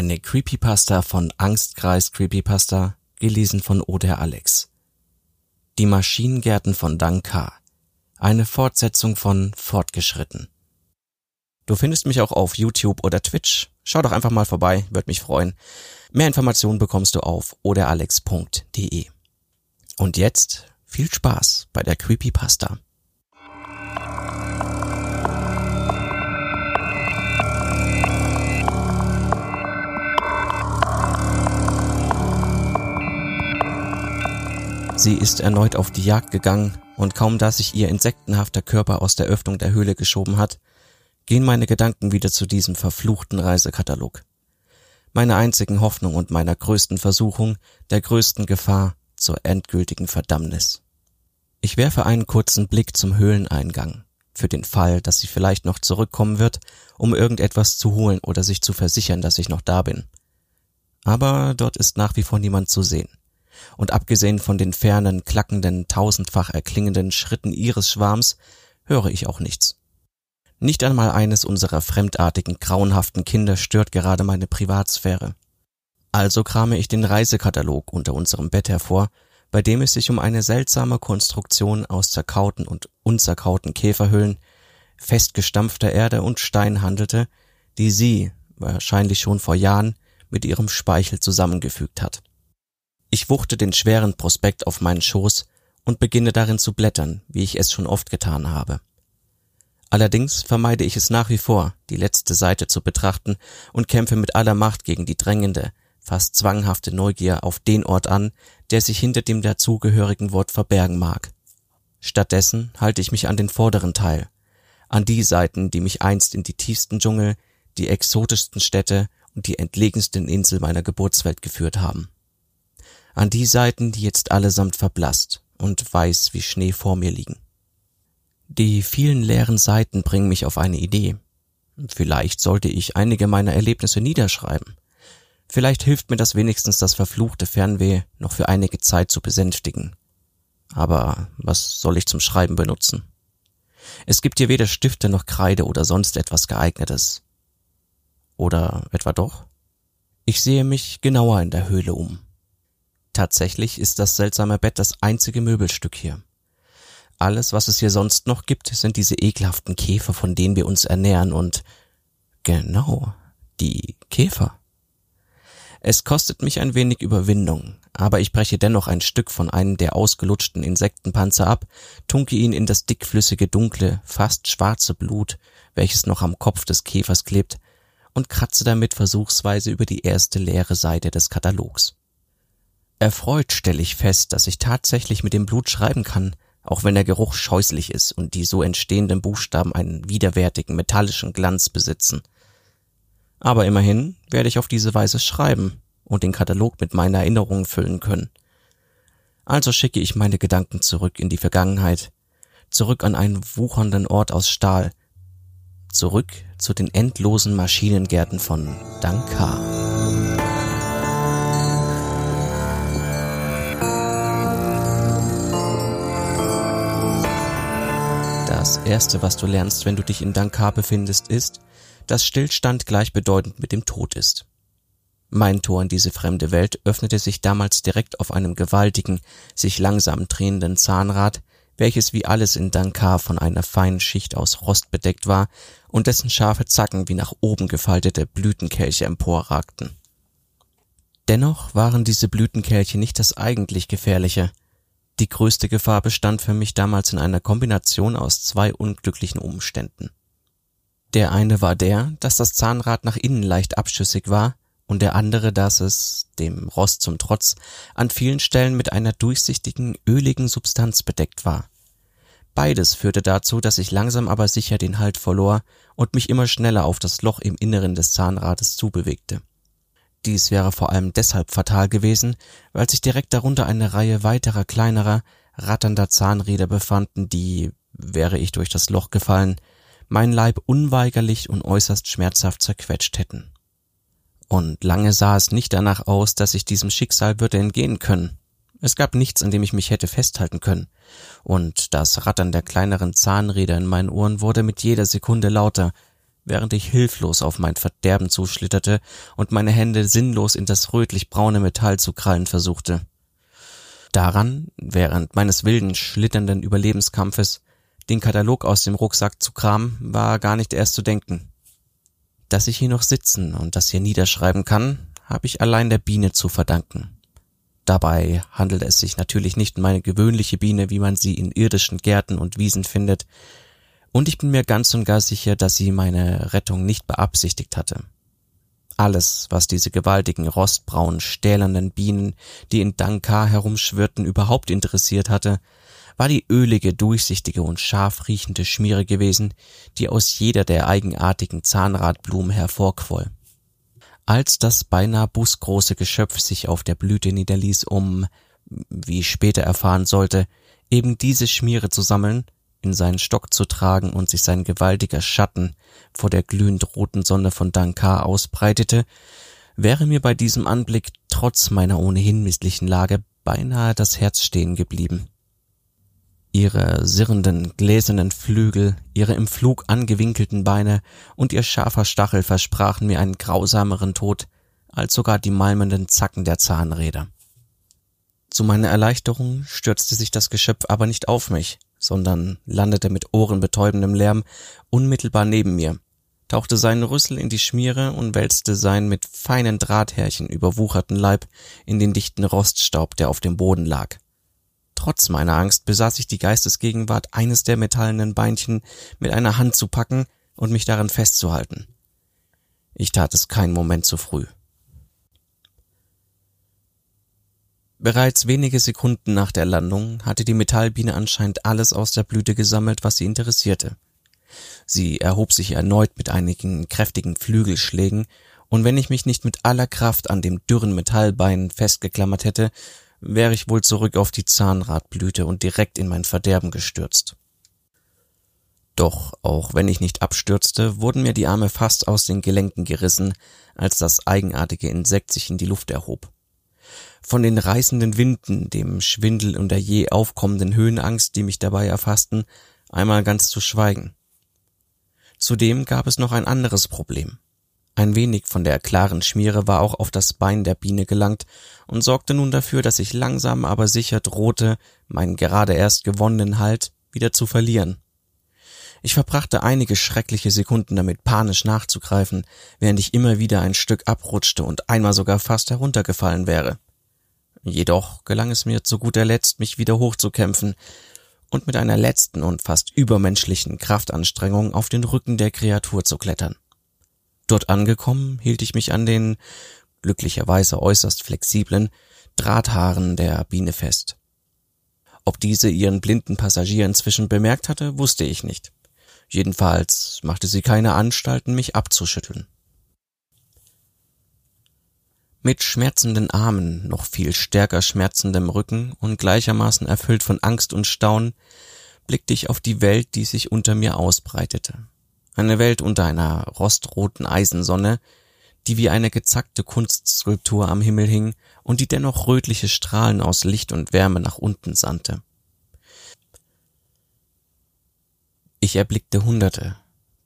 Eine Creepypasta von Angstkreis Creepypasta, gelesen von Oder Alex. Die Maschinengärten von Danka. Eine Fortsetzung von Fortgeschritten. Du findest mich auch auf YouTube oder Twitch. Schau doch einfach mal vorbei, würde mich freuen. Mehr Informationen bekommst du auf oderalex.de. Und jetzt viel Spaß bei der Creepypasta. Sie ist erneut auf die Jagd gegangen, und kaum dass sich ihr insektenhafter Körper aus der Öffnung der Höhle geschoben hat, gehen meine Gedanken wieder zu diesem verfluchten Reisekatalog. Meine einzigen Hoffnung und meiner größten Versuchung, der größten Gefahr zur endgültigen Verdammnis. Ich werfe einen kurzen Blick zum Höhleneingang, für den Fall, dass sie vielleicht noch zurückkommen wird, um irgendetwas zu holen oder sich zu versichern, dass ich noch da bin. Aber dort ist nach wie vor niemand zu sehen und abgesehen von den fernen, klackenden, tausendfach erklingenden Schritten ihres Schwarms höre ich auch nichts. Nicht einmal eines unserer fremdartigen, grauenhaften Kinder stört gerade meine Privatsphäre. Also krame ich den Reisekatalog unter unserem Bett hervor, bei dem es sich um eine seltsame Konstruktion aus zerkauten und unzerkauten Käferhüllen, festgestampfter Erde und Stein handelte, die sie, wahrscheinlich schon vor Jahren, mit ihrem Speichel zusammengefügt hat. Ich wuchte den schweren Prospekt auf meinen Schoß und beginne darin zu blättern, wie ich es schon oft getan habe. Allerdings vermeide ich es nach wie vor, die letzte Seite zu betrachten und kämpfe mit aller Macht gegen die drängende, fast zwanghafte Neugier auf den Ort an, der sich hinter dem dazugehörigen Wort verbergen mag. Stattdessen halte ich mich an den vorderen Teil, an die Seiten, die mich einst in die tiefsten Dschungel, die exotischsten Städte und die entlegensten Insel meiner Geburtswelt geführt haben an die Seiten, die jetzt allesamt verblasst und weiß wie Schnee vor mir liegen. Die vielen leeren Seiten bringen mich auf eine Idee. Vielleicht sollte ich einige meiner Erlebnisse niederschreiben. Vielleicht hilft mir das wenigstens das verfluchte Fernweh noch für einige Zeit zu besänftigen. Aber was soll ich zum Schreiben benutzen? Es gibt hier weder Stifte noch Kreide oder sonst etwas geeignetes. Oder etwa doch? Ich sehe mich genauer in der Höhle um. Tatsächlich ist das seltsame Bett das einzige Möbelstück hier. Alles, was es hier sonst noch gibt, sind diese ekelhaften Käfer, von denen wir uns ernähren und genau, die Käfer. Es kostet mich ein wenig Überwindung, aber ich breche dennoch ein Stück von einem der ausgelutschten Insektenpanzer ab, tunke ihn in das dickflüssige, dunkle, fast schwarze Blut, welches noch am Kopf des Käfers klebt, und kratze damit versuchsweise über die erste leere Seite des Katalogs. Erfreut stelle ich fest, dass ich tatsächlich mit dem Blut schreiben kann, auch wenn der Geruch scheußlich ist und die so entstehenden Buchstaben einen widerwärtigen metallischen Glanz besitzen. Aber immerhin werde ich auf diese Weise schreiben und den Katalog mit meinen Erinnerungen füllen können. Also schicke ich meine Gedanken zurück in die Vergangenheit, zurück an einen wuchernden Ort aus Stahl, zurück zu den endlosen Maschinengärten von Dankar. Das erste, was du lernst, wenn du dich in Dankar befindest, ist, dass Stillstand gleichbedeutend mit dem Tod ist. Mein Tor in diese fremde Welt öffnete sich damals direkt auf einem gewaltigen, sich langsam drehenden Zahnrad, welches wie alles in Dankar von einer feinen Schicht aus Rost bedeckt war und dessen scharfe Zacken wie nach oben gefaltete Blütenkelche emporragten. Dennoch waren diese Blütenkelche nicht das eigentlich Gefährliche, die größte Gefahr bestand für mich damals in einer Kombination aus zwei unglücklichen Umständen. Der eine war der, dass das Zahnrad nach innen leicht abschüssig war, und der andere, dass es, dem Rost zum Trotz, an vielen Stellen mit einer durchsichtigen, öligen Substanz bedeckt war. Beides führte dazu, dass ich langsam aber sicher den Halt verlor und mich immer schneller auf das Loch im Inneren des Zahnrades zubewegte. Dies wäre vor allem deshalb fatal gewesen, weil sich direkt darunter eine Reihe weiterer kleinerer, ratternder Zahnräder befanden, die, wäre ich durch das Loch gefallen, meinen Leib unweigerlich und äußerst schmerzhaft zerquetscht hätten. Und lange sah es nicht danach aus, dass ich diesem Schicksal würde entgehen können. Es gab nichts, an dem ich mich hätte festhalten können, und das Rattern der kleineren Zahnräder in meinen Ohren wurde mit jeder Sekunde lauter, während ich hilflos auf mein Verderben zuschlitterte und meine Hände sinnlos in das rötlich-braune Metall zu krallen versuchte. Daran, während meines wilden, schlitternden Überlebenskampfes, den Katalog aus dem Rucksack zu kramen, war gar nicht erst zu denken. Dass ich hier noch sitzen und das hier niederschreiben kann, habe ich allein der Biene zu verdanken. Dabei handelt es sich natürlich nicht um eine gewöhnliche Biene, wie man sie in irdischen Gärten und Wiesen findet, und ich bin mir ganz und gar sicher, dass sie meine Rettung nicht beabsichtigt hatte. Alles, was diese gewaltigen, rostbraunen, stählernen Bienen, die in Dankar herumschwirrten, überhaupt interessiert hatte, war die ölige, durchsichtige und scharf riechende Schmiere gewesen, die aus jeder der eigenartigen Zahnradblumen hervorquoll. Als das beinahe busgroße Geschöpf sich auf der Blüte niederließ, um, wie ich später erfahren sollte, eben diese Schmiere zu sammeln, in seinen Stock zu tragen und sich sein gewaltiger Schatten vor der glühend roten Sonne von Dankar ausbreitete, wäre mir bei diesem Anblick trotz meiner ohnehin misslichen Lage beinahe das Herz stehen geblieben. Ihre sirrenden, gläsernen Flügel, ihre im Flug angewinkelten Beine und ihr scharfer Stachel versprachen mir einen grausameren Tod als sogar die malmenden Zacken der Zahnräder. Zu meiner Erleichterung stürzte sich das Geschöpf aber nicht auf mich, sondern landete mit ohrenbetäubendem Lärm unmittelbar neben mir, tauchte seinen Rüssel in die Schmiere und wälzte seinen mit feinen Drahthärchen überwucherten Leib in den dichten Roststaub, der auf dem Boden lag. Trotz meiner Angst besaß ich die Geistesgegenwart, eines der metallenen Beinchen mit einer Hand zu packen und mich daran festzuhalten. Ich tat es keinen Moment zu früh. Bereits wenige Sekunden nach der Landung hatte die Metallbiene anscheinend alles aus der Blüte gesammelt, was sie interessierte. Sie erhob sich erneut mit einigen kräftigen Flügelschlägen, und wenn ich mich nicht mit aller Kraft an dem dürren Metallbein festgeklammert hätte, wäre ich wohl zurück auf die Zahnradblüte und direkt in mein Verderben gestürzt. Doch auch wenn ich nicht abstürzte, wurden mir die Arme fast aus den Gelenken gerissen, als das eigenartige Insekt sich in die Luft erhob von den reißenden Winden, dem Schwindel und der je aufkommenden Höhenangst, die mich dabei erfassten, einmal ganz zu schweigen. Zudem gab es noch ein anderes Problem. Ein wenig von der klaren Schmiere war auch auf das Bein der Biene gelangt und sorgte nun dafür, dass ich langsam aber sicher drohte, meinen gerade erst gewonnenen Halt wieder zu verlieren. Ich verbrachte einige schreckliche Sekunden damit, panisch nachzugreifen, während ich immer wieder ein Stück abrutschte und einmal sogar fast heruntergefallen wäre. Jedoch gelang es mir zu guter Letzt, mich wieder hochzukämpfen und mit einer letzten und fast übermenschlichen Kraftanstrengung auf den Rücken der Kreatur zu klettern. Dort angekommen, hielt ich mich an den, glücklicherweise äußerst flexiblen, Drahthaaren der Biene fest. Ob diese ihren blinden Passagier inzwischen bemerkt hatte, wusste ich nicht. Jedenfalls machte sie keine Anstalten, mich abzuschütteln. Mit schmerzenden Armen, noch viel stärker schmerzendem Rücken und gleichermaßen erfüllt von Angst und Staunen, blickte ich auf die Welt, die sich unter mir ausbreitete. Eine Welt unter einer rostroten Eisensonne, die wie eine gezackte Kunstskulptur am Himmel hing und die dennoch rötliche Strahlen aus Licht und Wärme nach unten sandte. Ich erblickte Hunderte,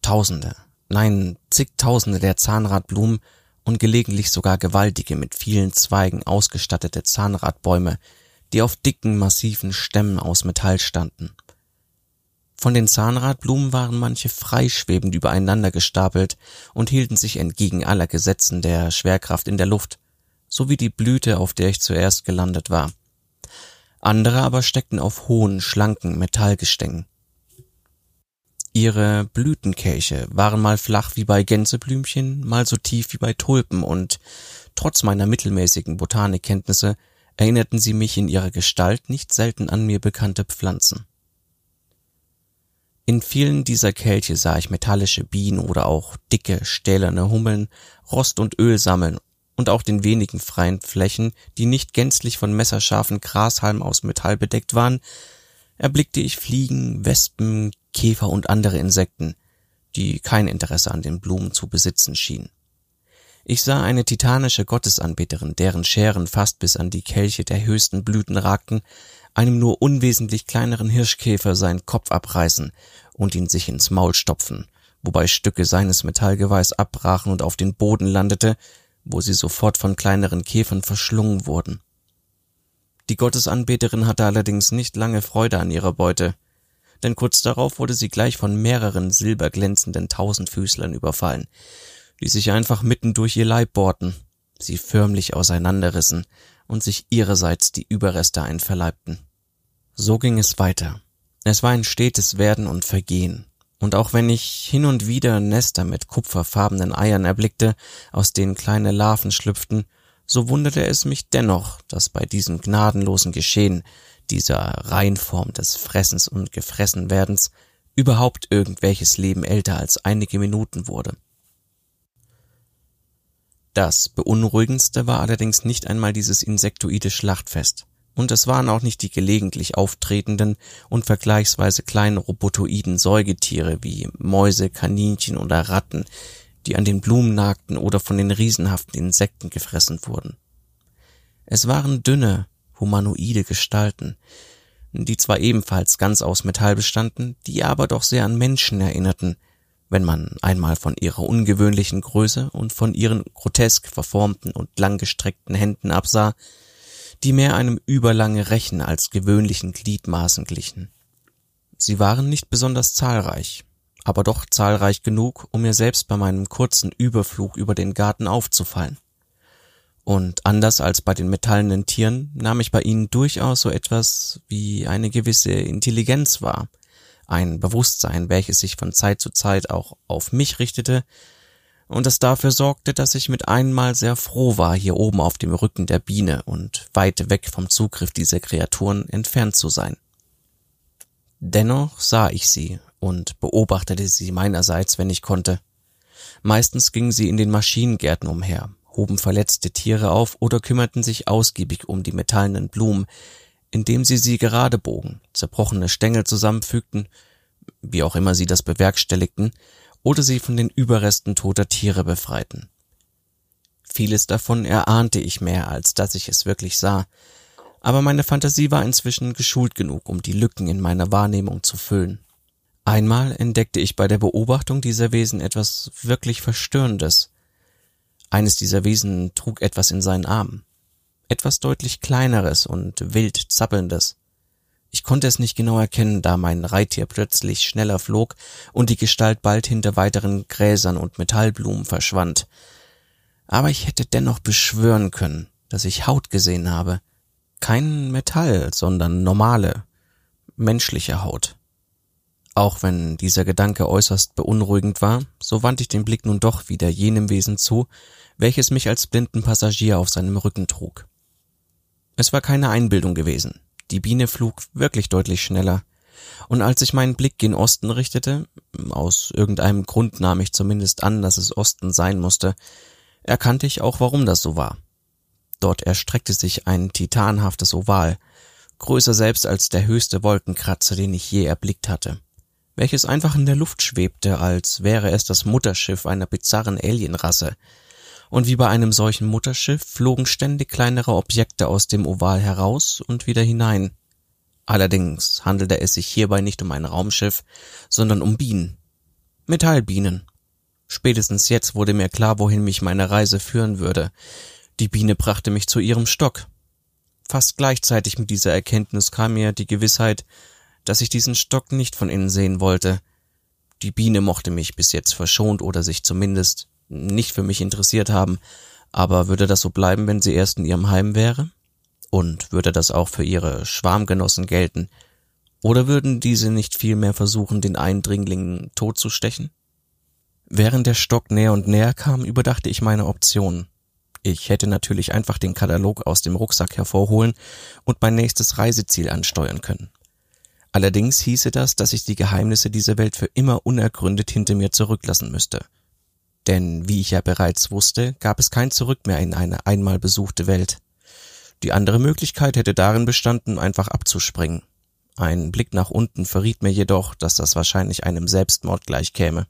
Tausende, nein, zigtausende der Zahnradblumen und gelegentlich sogar gewaltige, mit vielen Zweigen ausgestattete Zahnradbäume, die auf dicken, massiven Stämmen aus Metall standen. Von den Zahnradblumen waren manche freischwebend übereinander gestapelt und hielten sich entgegen aller Gesetzen der Schwerkraft in der Luft, so wie die Blüte, auf der ich zuerst gelandet war. Andere aber steckten auf hohen, schlanken Metallgestängen. Ihre Blütenkelche waren mal flach wie bei Gänseblümchen, mal so tief wie bei Tulpen und trotz meiner mittelmäßigen Botanikkenntnisse erinnerten sie mich in ihrer Gestalt nicht selten an mir bekannte Pflanzen. In vielen dieser Kelche sah ich metallische Bienen oder auch dicke, stählerne Hummeln Rost und Öl sammeln und auch den wenigen freien Flächen, die nicht gänzlich von messerscharfen Grashalmen aus Metall bedeckt waren, erblickte ich Fliegen, Wespen, Käfer und andere Insekten, die kein Interesse an den Blumen zu besitzen schienen. Ich sah eine titanische Gottesanbeterin, deren Scheren fast bis an die Kelche der höchsten Blüten ragten, einem nur unwesentlich kleineren Hirschkäfer seinen Kopf abreißen und ihn sich ins Maul stopfen, wobei Stücke seines Metallgeweiß abbrachen und auf den Boden landete, wo sie sofort von kleineren Käfern verschlungen wurden. Die Gottesanbeterin hatte allerdings nicht lange Freude an ihrer Beute, denn kurz darauf wurde sie gleich von mehreren silberglänzenden Tausendfüßlern überfallen, die sich einfach mitten durch ihr Leib bohrten, sie förmlich auseinanderrissen und sich ihrerseits die Überreste einverleibten. So ging es weiter. Es war ein stetes Werden und Vergehen. Und auch wenn ich hin und wieder Nester mit kupferfarbenen Eiern erblickte, aus denen kleine Larven schlüpften, so wunderte es mich dennoch, dass bei diesem gnadenlosen Geschehen, dieser Reinform des Fressens und Gefressenwerdens, überhaupt irgendwelches Leben älter als einige Minuten wurde. Das Beunruhigendste war allerdings nicht einmal dieses insektoide Schlachtfest. Und es waren auch nicht die gelegentlich auftretenden und vergleichsweise kleinen robotoiden Säugetiere wie Mäuse, Kaninchen oder Ratten, die an den Blumen nagten oder von den riesenhaften Insekten gefressen wurden. Es waren dünne, humanoide Gestalten, die zwar ebenfalls ganz aus Metall bestanden, die aber doch sehr an Menschen erinnerten, wenn man einmal von ihrer ungewöhnlichen Größe und von ihren grotesk verformten und langgestreckten Händen absah, die mehr einem überlange Rechen als gewöhnlichen Gliedmaßen glichen. Sie waren nicht besonders zahlreich, aber doch zahlreich genug, um mir selbst bei meinem kurzen Überflug über den Garten aufzufallen. Und anders als bei den metallenen Tieren nahm ich bei ihnen durchaus so etwas wie eine gewisse Intelligenz wahr, ein Bewusstsein, welches sich von Zeit zu Zeit auch auf mich richtete und das dafür sorgte, dass ich mit einmal sehr froh war, hier oben auf dem Rücken der Biene und weit weg vom Zugriff dieser Kreaturen entfernt zu sein. Dennoch sah ich sie und beobachtete sie meinerseits, wenn ich konnte. Meistens gingen sie in den Maschinengärten umher, hoben verletzte Tiere auf oder kümmerten sich ausgiebig um die metallenen Blumen, indem sie sie gerade bogen, zerbrochene Stängel zusammenfügten, wie auch immer sie das bewerkstelligten, oder sie von den Überresten toter Tiere befreiten. Vieles davon erahnte ich mehr, als dass ich es wirklich sah, aber meine Fantasie war inzwischen geschult genug, um die Lücken in meiner Wahrnehmung zu füllen. Einmal entdeckte ich bei der Beobachtung dieser Wesen etwas wirklich Verstörendes. Eines dieser Wesen trug etwas in seinen Armen. Etwas deutlich kleineres und wild zappelndes. Ich konnte es nicht genau erkennen, da mein Reittier plötzlich schneller flog und die Gestalt bald hinter weiteren Gräsern und Metallblumen verschwand. Aber ich hätte dennoch beschwören können, dass ich Haut gesehen habe. Kein Metall, sondern normale, menschliche Haut. Auch wenn dieser Gedanke äußerst beunruhigend war, so wandte ich den Blick nun doch wieder jenem Wesen zu, welches mich als blinden Passagier auf seinem Rücken trug. Es war keine Einbildung gewesen. Die Biene flog wirklich deutlich schneller. Und als ich meinen Blick gen Osten richtete, aus irgendeinem Grund nahm ich zumindest an, dass es Osten sein musste, erkannte ich auch, warum das so war. Dort erstreckte sich ein titanhaftes Oval, größer selbst als der höchste Wolkenkratzer, den ich je erblickt hatte welches einfach in der Luft schwebte, als wäre es das Mutterschiff einer bizarren Alienrasse. Und wie bei einem solchen Mutterschiff flogen ständig kleinere Objekte aus dem Oval heraus und wieder hinein. Allerdings handelte es sich hierbei nicht um ein Raumschiff, sondern um Bienen. Metallbienen. Spätestens jetzt wurde mir klar, wohin mich meine Reise führen würde. Die Biene brachte mich zu ihrem Stock. Fast gleichzeitig mit dieser Erkenntnis kam mir die Gewissheit, dass ich diesen Stock nicht von innen sehen wollte. Die Biene mochte mich bis jetzt verschont oder sich zumindest nicht für mich interessiert haben, aber würde das so bleiben, wenn sie erst in ihrem Heim wäre? Und würde das auch für ihre Schwarmgenossen gelten? Oder würden diese nicht vielmehr versuchen, den Eindringling totzustechen? Während der Stock näher und näher kam, überdachte ich meine Optionen. Ich hätte natürlich einfach den Katalog aus dem Rucksack hervorholen und mein nächstes Reiseziel ansteuern können. Allerdings hieße das, dass ich die Geheimnisse dieser Welt für immer unergründet hinter mir zurücklassen müsste. Denn wie ich ja bereits wusste, gab es kein Zurück mehr in eine einmal besuchte Welt. Die andere Möglichkeit hätte darin bestanden, einfach abzuspringen. Ein Blick nach unten verriet mir jedoch, dass das wahrscheinlich einem Selbstmord gleichkäme.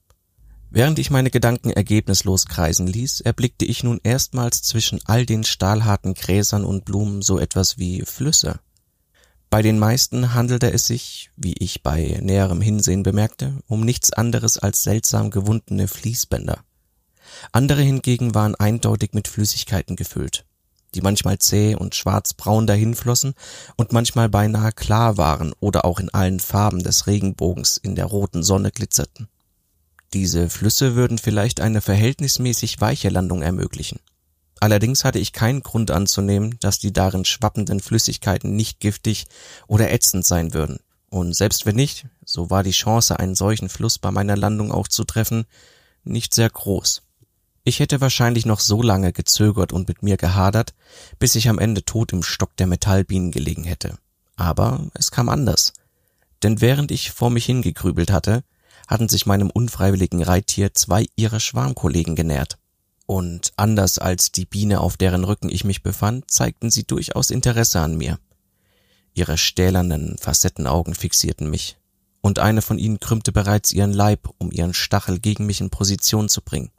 Während ich meine Gedanken ergebnislos kreisen ließ, erblickte ich nun erstmals zwischen all den stahlharten Gräsern und Blumen so etwas wie Flüsse. Bei den meisten handelte es sich, wie ich bei näherem Hinsehen bemerkte, um nichts anderes als seltsam gewundene Fließbänder. Andere hingegen waren eindeutig mit Flüssigkeiten gefüllt, die manchmal zäh und schwarzbraun dahinflossen und manchmal beinahe klar waren oder auch in allen Farben des Regenbogens in der roten Sonne glitzerten. Diese Flüsse würden vielleicht eine verhältnismäßig weiche Landung ermöglichen. Allerdings hatte ich keinen Grund anzunehmen, dass die darin schwappenden Flüssigkeiten nicht giftig oder ätzend sein würden. Und selbst wenn nicht, so war die Chance, einen solchen Fluss bei meiner Landung auch zu treffen, nicht sehr groß. Ich hätte wahrscheinlich noch so lange gezögert und mit mir gehadert, bis ich am Ende tot im Stock der Metallbienen gelegen hätte. Aber es kam anders. Denn während ich vor mich hingegrübelt hatte, hatten sich meinem unfreiwilligen Reittier zwei ihrer Schwarmkollegen genährt. Und anders als die Biene, auf deren Rücken ich mich befand, zeigten sie durchaus Interesse an mir. Ihre stählernen Facettenaugen fixierten mich, und eine von ihnen krümmte bereits ihren Leib, um ihren Stachel gegen mich in Position zu bringen.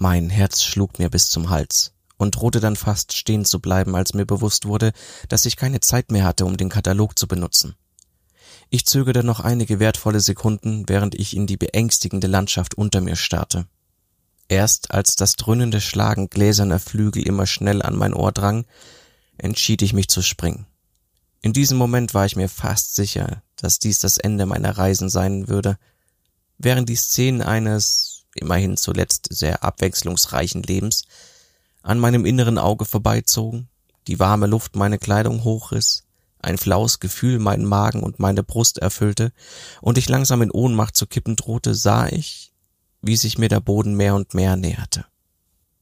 Mein Herz schlug mir bis zum Hals und drohte dann fast stehen zu bleiben, als mir bewusst wurde, dass ich keine Zeit mehr hatte, um den Katalog zu benutzen. Ich zögerte noch einige wertvolle Sekunden, während ich in die beängstigende Landschaft unter mir starrte. Erst als das dröhnende Schlagen gläserner Flügel immer schnell an mein Ohr drang, entschied ich mich zu springen. In diesem Moment war ich mir fast sicher, dass dies das Ende meiner Reisen sein würde, während die Szenen eines immerhin zuletzt sehr abwechslungsreichen Lebens, an meinem inneren Auge vorbeizogen, die warme Luft meine Kleidung hochriss, ein flaues Gefühl meinen Magen und meine Brust erfüllte und ich langsam in Ohnmacht zu kippen drohte, sah ich, wie sich mir der Boden mehr und mehr näherte.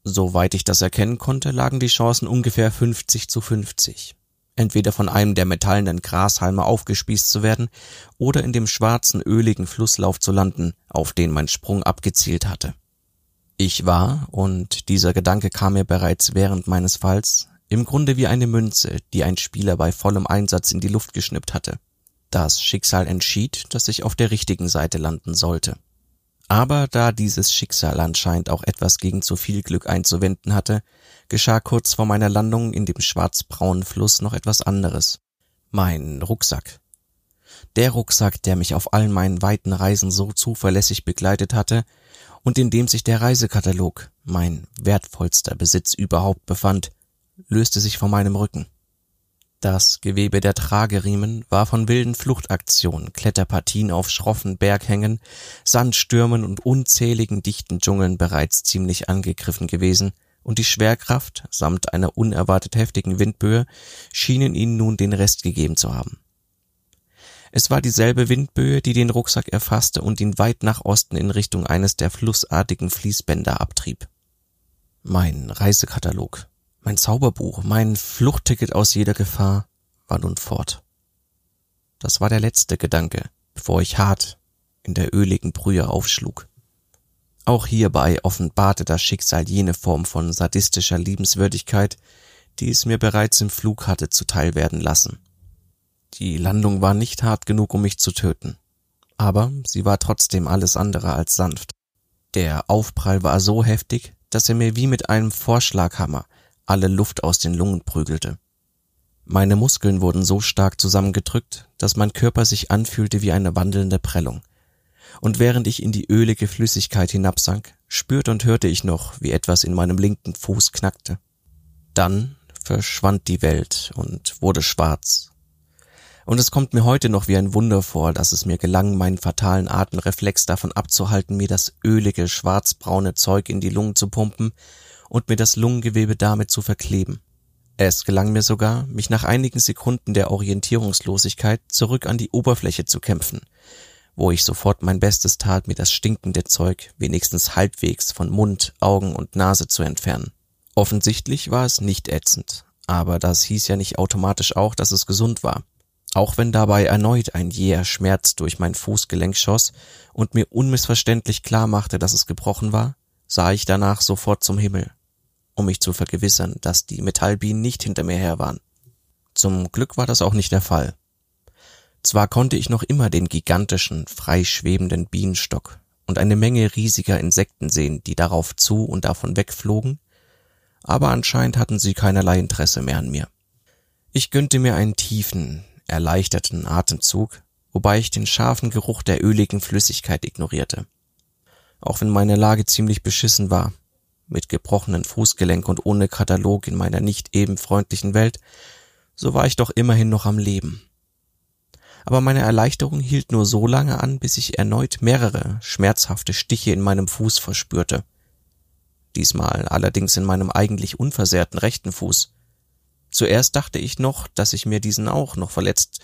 Soweit ich das erkennen konnte, lagen die Chancen ungefähr 50 zu 50 entweder von einem der metallenen Grashalme aufgespießt zu werden oder in dem schwarzen, öligen Flusslauf zu landen, auf den mein Sprung abgezielt hatte. Ich war, und dieser Gedanke kam mir bereits während meines Falls, im Grunde wie eine Münze, die ein Spieler bei vollem Einsatz in die Luft geschnippt hatte. Das Schicksal entschied, dass ich auf der richtigen Seite landen sollte. Aber da dieses Schicksal anscheinend auch etwas gegen zu viel Glück einzuwenden hatte, geschah kurz vor meiner Landung in dem schwarzbraunen Fluss noch etwas anderes. Mein Rucksack. Der Rucksack, der mich auf allen meinen weiten Reisen so zuverlässig begleitet hatte und in dem sich der Reisekatalog, mein wertvollster Besitz überhaupt befand, löste sich von meinem Rücken. Das Gewebe der Trageriemen war von wilden Fluchtaktionen, Kletterpartien auf schroffen Berghängen, Sandstürmen und unzähligen dichten Dschungeln bereits ziemlich angegriffen gewesen, und die Schwerkraft samt einer unerwartet heftigen Windböe schienen ihnen nun den Rest gegeben zu haben. Es war dieselbe Windböe, die den Rucksack erfasste und ihn weit nach Osten in Richtung eines der flussartigen Fließbänder abtrieb. Mein Reisekatalog mein Zauberbuch, mein Fluchtticket aus jeder Gefahr war nun fort. Das war der letzte Gedanke, bevor ich hart in der öligen Brühe aufschlug. Auch hierbei offenbarte das Schicksal jene Form von sadistischer Liebenswürdigkeit, die es mir bereits im Flug hatte zuteil werden lassen. Die Landung war nicht hart genug, um mich zu töten, aber sie war trotzdem alles andere als sanft. Der Aufprall war so heftig, dass er mir wie mit einem Vorschlaghammer alle Luft aus den Lungen prügelte. Meine Muskeln wurden so stark zusammengedrückt, dass mein Körper sich anfühlte wie eine wandelnde Prellung. Und während ich in die ölige Flüssigkeit hinabsank, spürte und hörte ich noch, wie etwas in meinem linken Fuß knackte. Dann verschwand die Welt und wurde schwarz. Und es kommt mir heute noch wie ein Wunder vor, dass es mir gelang, meinen fatalen Atemreflex davon abzuhalten, mir das ölige, schwarzbraune Zeug in die Lungen zu pumpen und mir das Lungengewebe damit zu verkleben. Es gelang mir sogar, mich nach einigen Sekunden der Orientierungslosigkeit zurück an die Oberfläche zu kämpfen, wo ich sofort mein Bestes tat, mir das stinkende Zeug wenigstens halbwegs von Mund, Augen und Nase zu entfernen. Offensichtlich war es nicht ätzend, aber das hieß ja nicht automatisch auch, dass es gesund war. Auch wenn dabei erneut ein jäher Schmerz durch mein Fußgelenk schoss und mir unmissverständlich klar machte, dass es gebrochen war, sah ich danach sofort zum Himmel um mich zu vergewissern, dass die Metallbienen nicht hinter mir her waren. Zum Glück war das auch nicht der Fall. Zwar konnte ich noch immer den gigantischen, freischwebenden Bienenstock und eine Menge riesiger Insekten sehen, die darauf zu und davon wegflogen, aber anscheinend hatten sie keinerlei Interesse mehr an mir. Ich gönnte mir einen tiefen, erleichterten Atemzug, wobei ich den scharfen Geruch der öligen Flüssigkeit ignorierte. Auch wenn meine Lage ziemlich beschissen war, mit gebrochenen Fußgelenk und ohne Katalog in meiner nicht eben freundlichen Welt, so war ich doch immerhin noch am Leben. Aber meine Erleichterung hielt nur so lange an, bis ich erneut mehrere schmerzhafte Stiche in meinem Fuß verspürte. Diesmal allerdings in meinem eigentlich unversehrten rechten Fuß. Zuerst dachte ich noch, dass ich mir diesen auch noch verletzt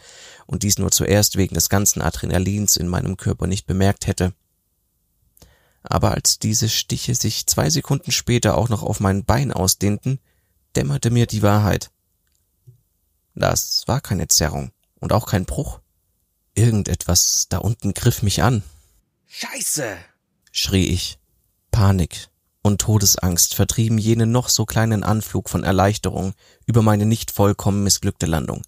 und dies nur zuerst wegen des ganzen Adrenalins in meinem Körper nicht bemerkt hätte. Aber als diese Stiche sich zwei Sekunden später auch noch auf mein Bein ausdehnten, dämmerte mir die Wahrheit. Das war keine Zerrung und auch kein Bruch. Irgendetwas da unten griff mich an. Scheiße! schrie ich. Panik und Todesangst vertrieben jenen noch so kleinen Anflug von Erleichterung über meine nicht vollkommen missglückte Landung.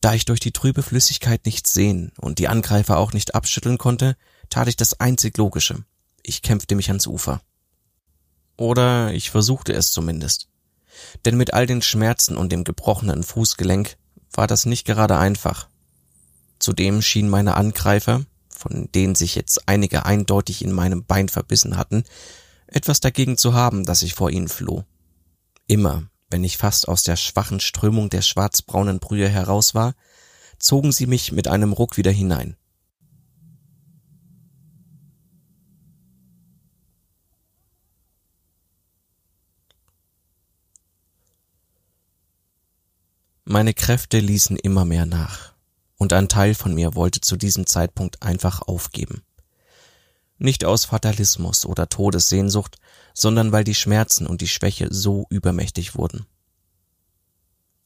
Da ich durch die trübe Flüssigkeit nichts sehen und die Angreifer auch nicht abschütteln konnte, tat ich das einzig Logische. Ich kämpfte mich ans Ufer. Oder ich versuchte es zumindest. Denn mit all den Schmerzen und dem gebrochenen Fußgelenk war das nicht gerade einfach. Zudem schienen meine Angreifer, von denen sich jetzt einige eindeutig in meinem Bein verbissen hatten, etwas dagegen zu haben, dass ich vor ihnen floh. Immer, wenn ich fast aus der schwachen Strömung der schwarzbraunen Brühe heraus war, zogen sie mich mit einem Ruck wieder hinein. Meine Kräfte ließen immer mehr nach, und ein Teil von mir wollte zu diesem Zeitpunkt einfach aufgeben. Nicht aus Fatalismus oder Todessehnsucht, sondern weil die Schmerzen und die Schwäche so übermächtig wurden.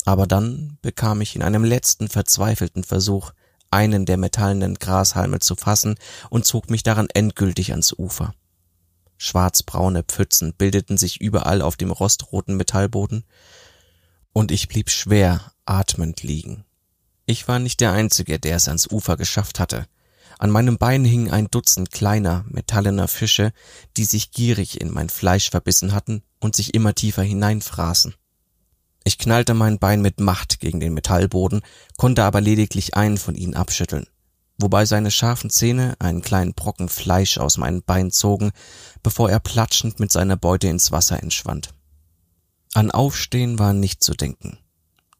Aber dann bekam ich in einem letzten verzweifelten Versuch einen der metallenen Grashalme zu fassen und zog mich daran endgültig ans Ufer. Schwarzbraune Pfützen bildeten sich überall auf dem rostroten Metallboden, und ich blieb schwer atmend liegen. Ich war nicht der Einzige, der es ans Ufer geschafft hatte. An meinem Bein hing ein Dutzend kleiner, metallener Fische, die sich gierig in mein Fleisch verbissen hatten und sich immer tiefer hineinfraßen. Ich knallte mein Bein mit Macht gegen den Metallboden, konnte aber lediglich einen von ihnen abschütteln, wobei seine scharfen Zähne einen kleinen Brocken Fleisch aus meinem Bein zogen, bevor er platschend mit seiner Beute ins Wasser entschwand. An Aufstehen war nicht zu denken,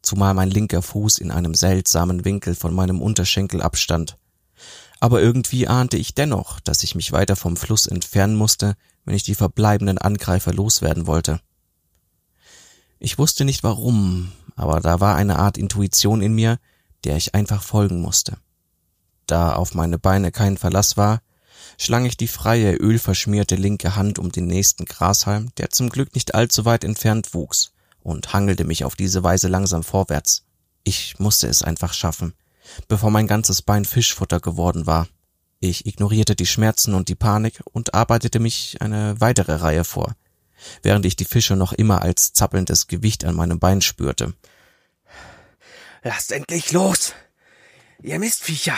zumal mein linker Fuß in einem seltsamen Winkel von meinem Unterschenkel abstand, aber irgendwie ahnte ich dennoch, dass ich mich weiter vom Fluss entfernen musste, wenn ich die verbleibenden Angreifer loswerden wollte. Ich wusste nicht warum, aber da war eine Art Intuition in mir, der ich einfach folgen musste. Da auf meine Beine kein Verlass war, schlang ich die freie, ölverschmierte linke Hand um den nächsten Grashalm, der zum Glück nicht allzu weit entfernt wuchs, und hangelte mich auf diese Weise langsam vorwärts. Ich musste es einfach schaffen bevor mein ganzes Bein Fischfutter geworden war. Ich ignorierte die Schmerzen und die Panik und arbeitete mich eine weitere Reihe vor, während ich die Fische noch immer als zappelndes Gewicht an meinem Bein spürte. Lasst endlich los! Ihr Mistviecher!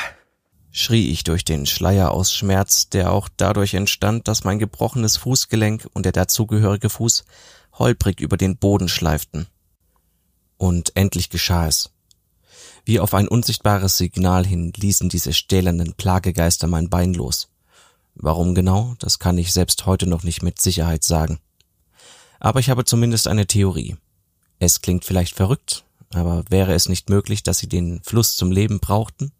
Schrie ich durch den Schleier aus Schmerz, der auch dadurch entstand, dass mein gebrochenes Fußgelenk und der dazugehörige Fuß holprig über den Boden schleiften. Und endlich geschah es. Wie auf ein unsichtbares Signal hin ließen diese stählernen Plagegeister mein Bein los. Warum genau, das kann ich selbst heute noch nicht mit Sicherheit sagen. Aber ich habe zumindest eine Theorie. Es klingt vielleicht verrückt, aber wäre es nicht möglich, dass sie den Fluss zum Leben brauchten?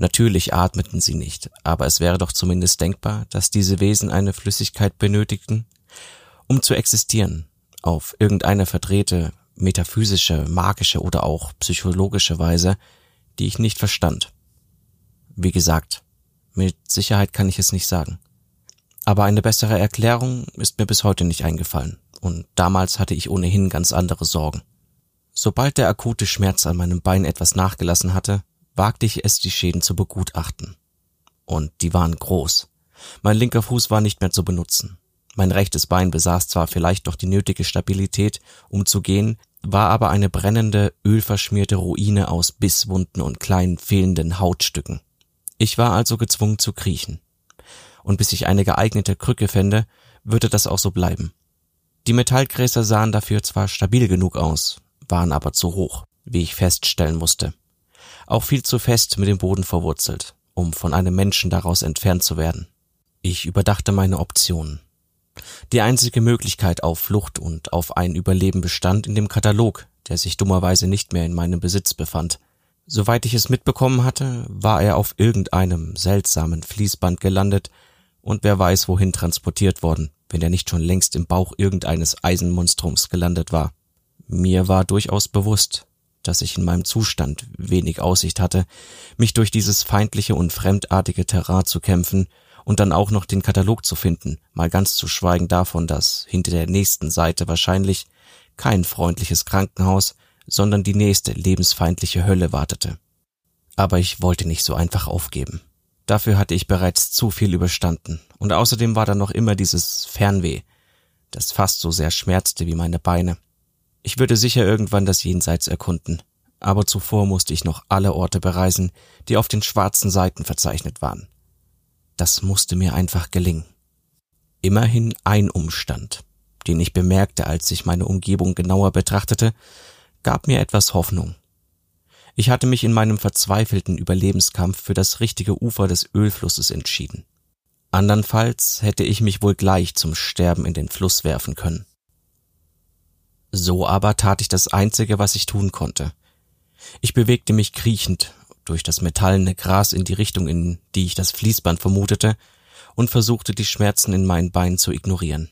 Natürlich atmeten sie nicht, aber es wäre doch zumindest denkbar, dass diese Wesen eine Flüssigkeit benötigten, um zu existieren, auf irgendeine verdrehte, metaphysische, magische oder auch psychologische Weise, die ich nicht verstand. Wie gesagt, mit Sicherheit kann ich es nicht sagen. Aber eine bessere Erklärung ist mir bis heute nicht eingefallen, und damals hatte ich ohnehin ganz andere Sorgen. Sobald der akute Schmerz an meinem Bein etwas nachgelassen hatte, wagte ich es, die Schäden zu begutachten. Und die waren groß. Mein linker Fuß war nicht mehr zu benutzen. Mein rechtes Bein besaß zwar vielleicht noch die nötige Stabilität, um zu gehen, war aber eine brennende, ölverschmierte Ruine aus Bisswunden und kleinen fehlenden Hautstücken. Ich war also gezwungen zu kriechen. Und bis ich eine geeignete Krücke fände, würde das auch so bleiben. Die Metallgräser sahen dafür zwar stabil genug aus, waren aber zu hoch, wie ich feststellen musste. Auch viel zu fest mit dem Boden verwurzelt, um von einem Menschen daraus entfernt zu werden. Ich überdachte meine Optionen. Die einzige Möglichkeit auf Flucht und auf ein Überleben bestand in dem Katalog, der sich dummerweise nicht mehr in meinem Besitz befand. Soweit ich es mitbekommen hatte, war er auf irgendeinem seltsamen Fließband gelandet und wer weiß wohin transportiert worden, wenn er nicht schon längst im Bauch irgendeines Eisenmonstrums gelandet war. Mir war durchaus bewusst, dass ich in meinem Zustand wenig Aussicht hatte, mich durch dieses feindliche und fremdartige Terrain zu kämpfen und dann auch noch den Katalog zu finden, mal ganz zu schweigen davon, dass hinter der nächsten Seite wahrscheinlich kein freundliches Krankenhaus, sondern die nächste lebensfeindliche Hölle wartete. Aber ich wollte nicht so einfach aufgeben. Dafür hatte ich bereits zu viel überstanden, und außerdem war da noch immer dieses Fernweh, das fast so sehr schmerzte wie meine Beine. Ich würde sicher irgendwann das Jenseits erkunden, aber zuvor musste ich noch alle Orte bereisen, die auf den schwarzen Seiten verzeichnet waren. Das musste mir einfach gelingen. Immerhin ein Umstand, den ich bemerkte, als ich meine Umgebung genauer betrachtete, gab mir etwas Hoffnung. Ich hatte mich in meinem verzweifelten Überlebenskampf für das richtige Ufer des Ölflusses entschieden. Andernfalls hätte ich mich wohl gleich zum Sterben in den Fluss werfen können. So aber tat ich das Einzige, was ich tun konnte. Ich bewegte mich kriechend durch das metallene Gras in die Richtung, in die ich das Fließband vermutete, und versuchte die Schmerzen in meinen Beinen zu ignorieren.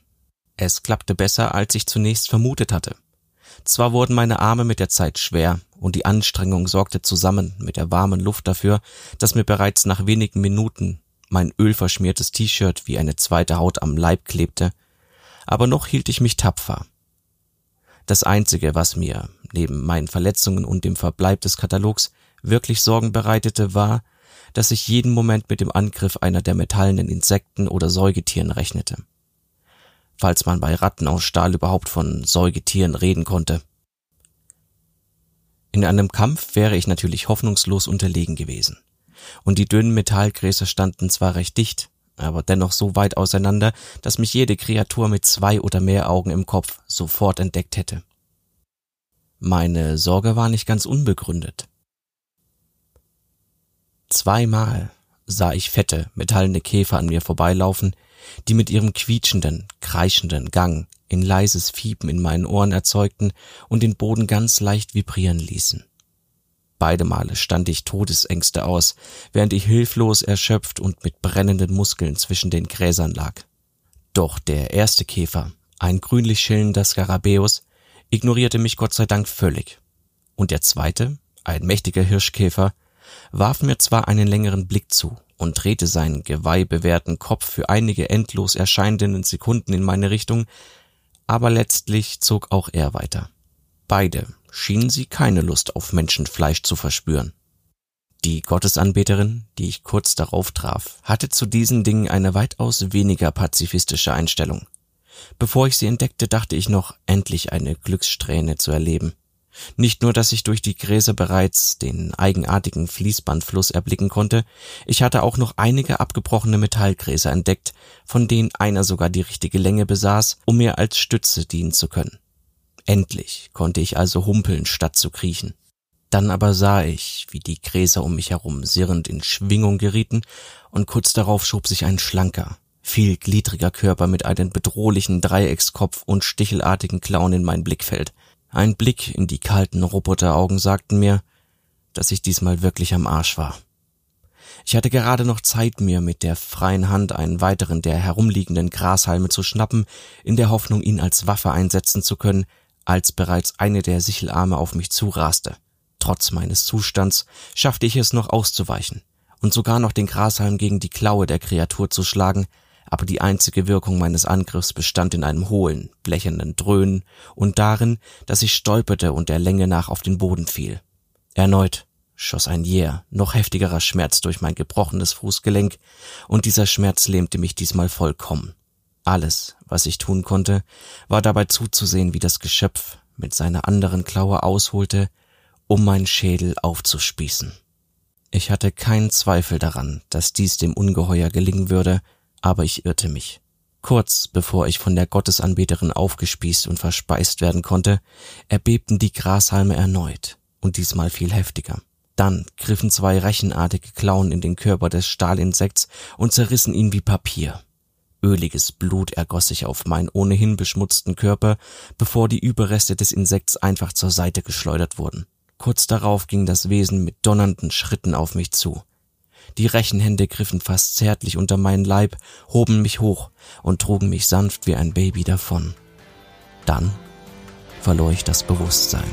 Es klappte besser, als ich zunächst vermutet hatte. Zwar wurden meine Arme mit der Zeit schwer, und die Anstrengung sorgte zusammen mit der warmen Luft dafür, dass mir bereits nach wenigen Minuten mein ölverschmiertes T-Shirt wie eine zweite Haut am Leib klebte, aber noch hielt ich mich tapfer. Das Einzige, was mir, neben meinen Verletzungen und dem Verbleib des Katalogs, wirklich Sorgen bereitete, war, dass ich jeden Moment mit dem Angriff einer der metallenen Insekten oder Säugetieren rechnete. Falls man bei Ratten aus Stahl überhaupt von Säugetieren reden konnte. In einem Kampf wäre ich natürlich hoffnungslos unterlegen gewesen. Und die dünnen Metallgräser standen zwar recht dicht, aber dennoch so weit auseinander, dass mich jede Kreatur mit zwei oder mehr Augen im Kopf sofort entdeckt hätte. Meine Sorge war nicht ganz unbegründet. Zweimal sah ich fette, metallene Käfer an mir vorbeilaufen, die mit ihrem quietschenden, kreischenden Gang in leises Fiepen in meinen Ohren erzeugten und den Boden ganz leicht vibrieren ließen. Beide Male stand ich Todesängste aus, während ich hilflos, erschöpft und mit brennenden Muskeln zwischen den Gräsern lag. Doch der erste Käfer, ein grünlich schillender Skarabäus, ignorierte mich Gott sei Dank völlig. Und der zweite, ein mächtiger Hirschkäfer, warf mir zwar einen längeren Blick zu und drehte seinen geweihbewehrten Kopf für einige endlos erscheinenden Sekunden in meine Richtung, aber letztlich zog auch er weiter. Beide schienen sie keine Lust auf Menschenfleisch zu verspüren. Die Gottesanbeterin, die ich kurz darauf traf, hatte zu diesen Dingen eine weitaus weniger pazifistische Einstellung. Bevor ich sie entdeckte, dachte ich noch, endlich eine Glückssträhne zu erleben. Nicht nur, dass ich durch die Gräser bereits den eigenartigen Fließbandfluss erblicken konnte, ich hatte auch noch einige abgebrochene Metallgräser entdeckt, von denen einer sogar die richtige Länge besaß, um mir als Stütze dienen zu können. Endlich konnte ich also humpeln, statt zu kriechen. Dann aber sah ich, wie die Gräser um mich herum sirrend in Schwingung gerieten, und kurz darauf schob sich ein schlanker, vielgliedriger Körper mit einem bedrohlichen Dreieckskopf und stichelartigen Klauen in mein Blickfeld. Ein Blick in die kalten Roboteraugen sagten mir, dass ich diesmal wirklich am Arsch war. Ich hatte gerade noch Zeit, mir mit der freien Hand einen weiteren der herumliegenden Grashalme zu schnappen, in der Hoffnung, ihn als Waffe einsetzen zu können, als bereits eine der Sichelarme auf mich zuraste. Trotz meines Zustands schaffte ich es noch auszuweichen und sogar noch den Grashalm gegen die Klaue der Kreatur zu schlagen, aber die einzige Wirkung meines Angriffs bestand in einem hohlen, blechernden Dröhnen und darin, dass ich stolperte und der Länge nach auf den Boden fiel. Erneut schoss ein jäher, noch heftigerer Schmerz durch mein gebrochenes Fußgelenk, und dieser Schmerz lähmte mich diesmal vollkommen. Alles, was ich tun konnte, war dabei zuzusehen, wie das Geschöpf mit seiner anderen Klaue ausholte, um meinen Schädel aufzuspießen. Ich hatte keinen Zweifel daran, dass dies dem Ungeheuer gelingen würde, aber ich irrte mich. Kurz bevor ich von der Gottesanbeterin aufgespießt und verspeist werden konnte, erbebten die Grashalme erneut und diesmal viel heftiger. Dann griffen zwei rechenartige Klauen in den Körper des Stahlinsekts und zerrissen ihn wie Papier. Öliges Blut ergoss sich auf meinen ohnehin beschmutzten Körper, bevor die Überreste des Insekts einfach zur Seite geschleudert wurden. Kurz darauf ging das Wesen mit donnernden Schritten auf mich zu. Die Rechenhände griffen fast zärtlich unter meinen Leib, hoben mich hoch und trugen mich sanft wie ein Baby davon. Dann verlor ich das Bewusstsein.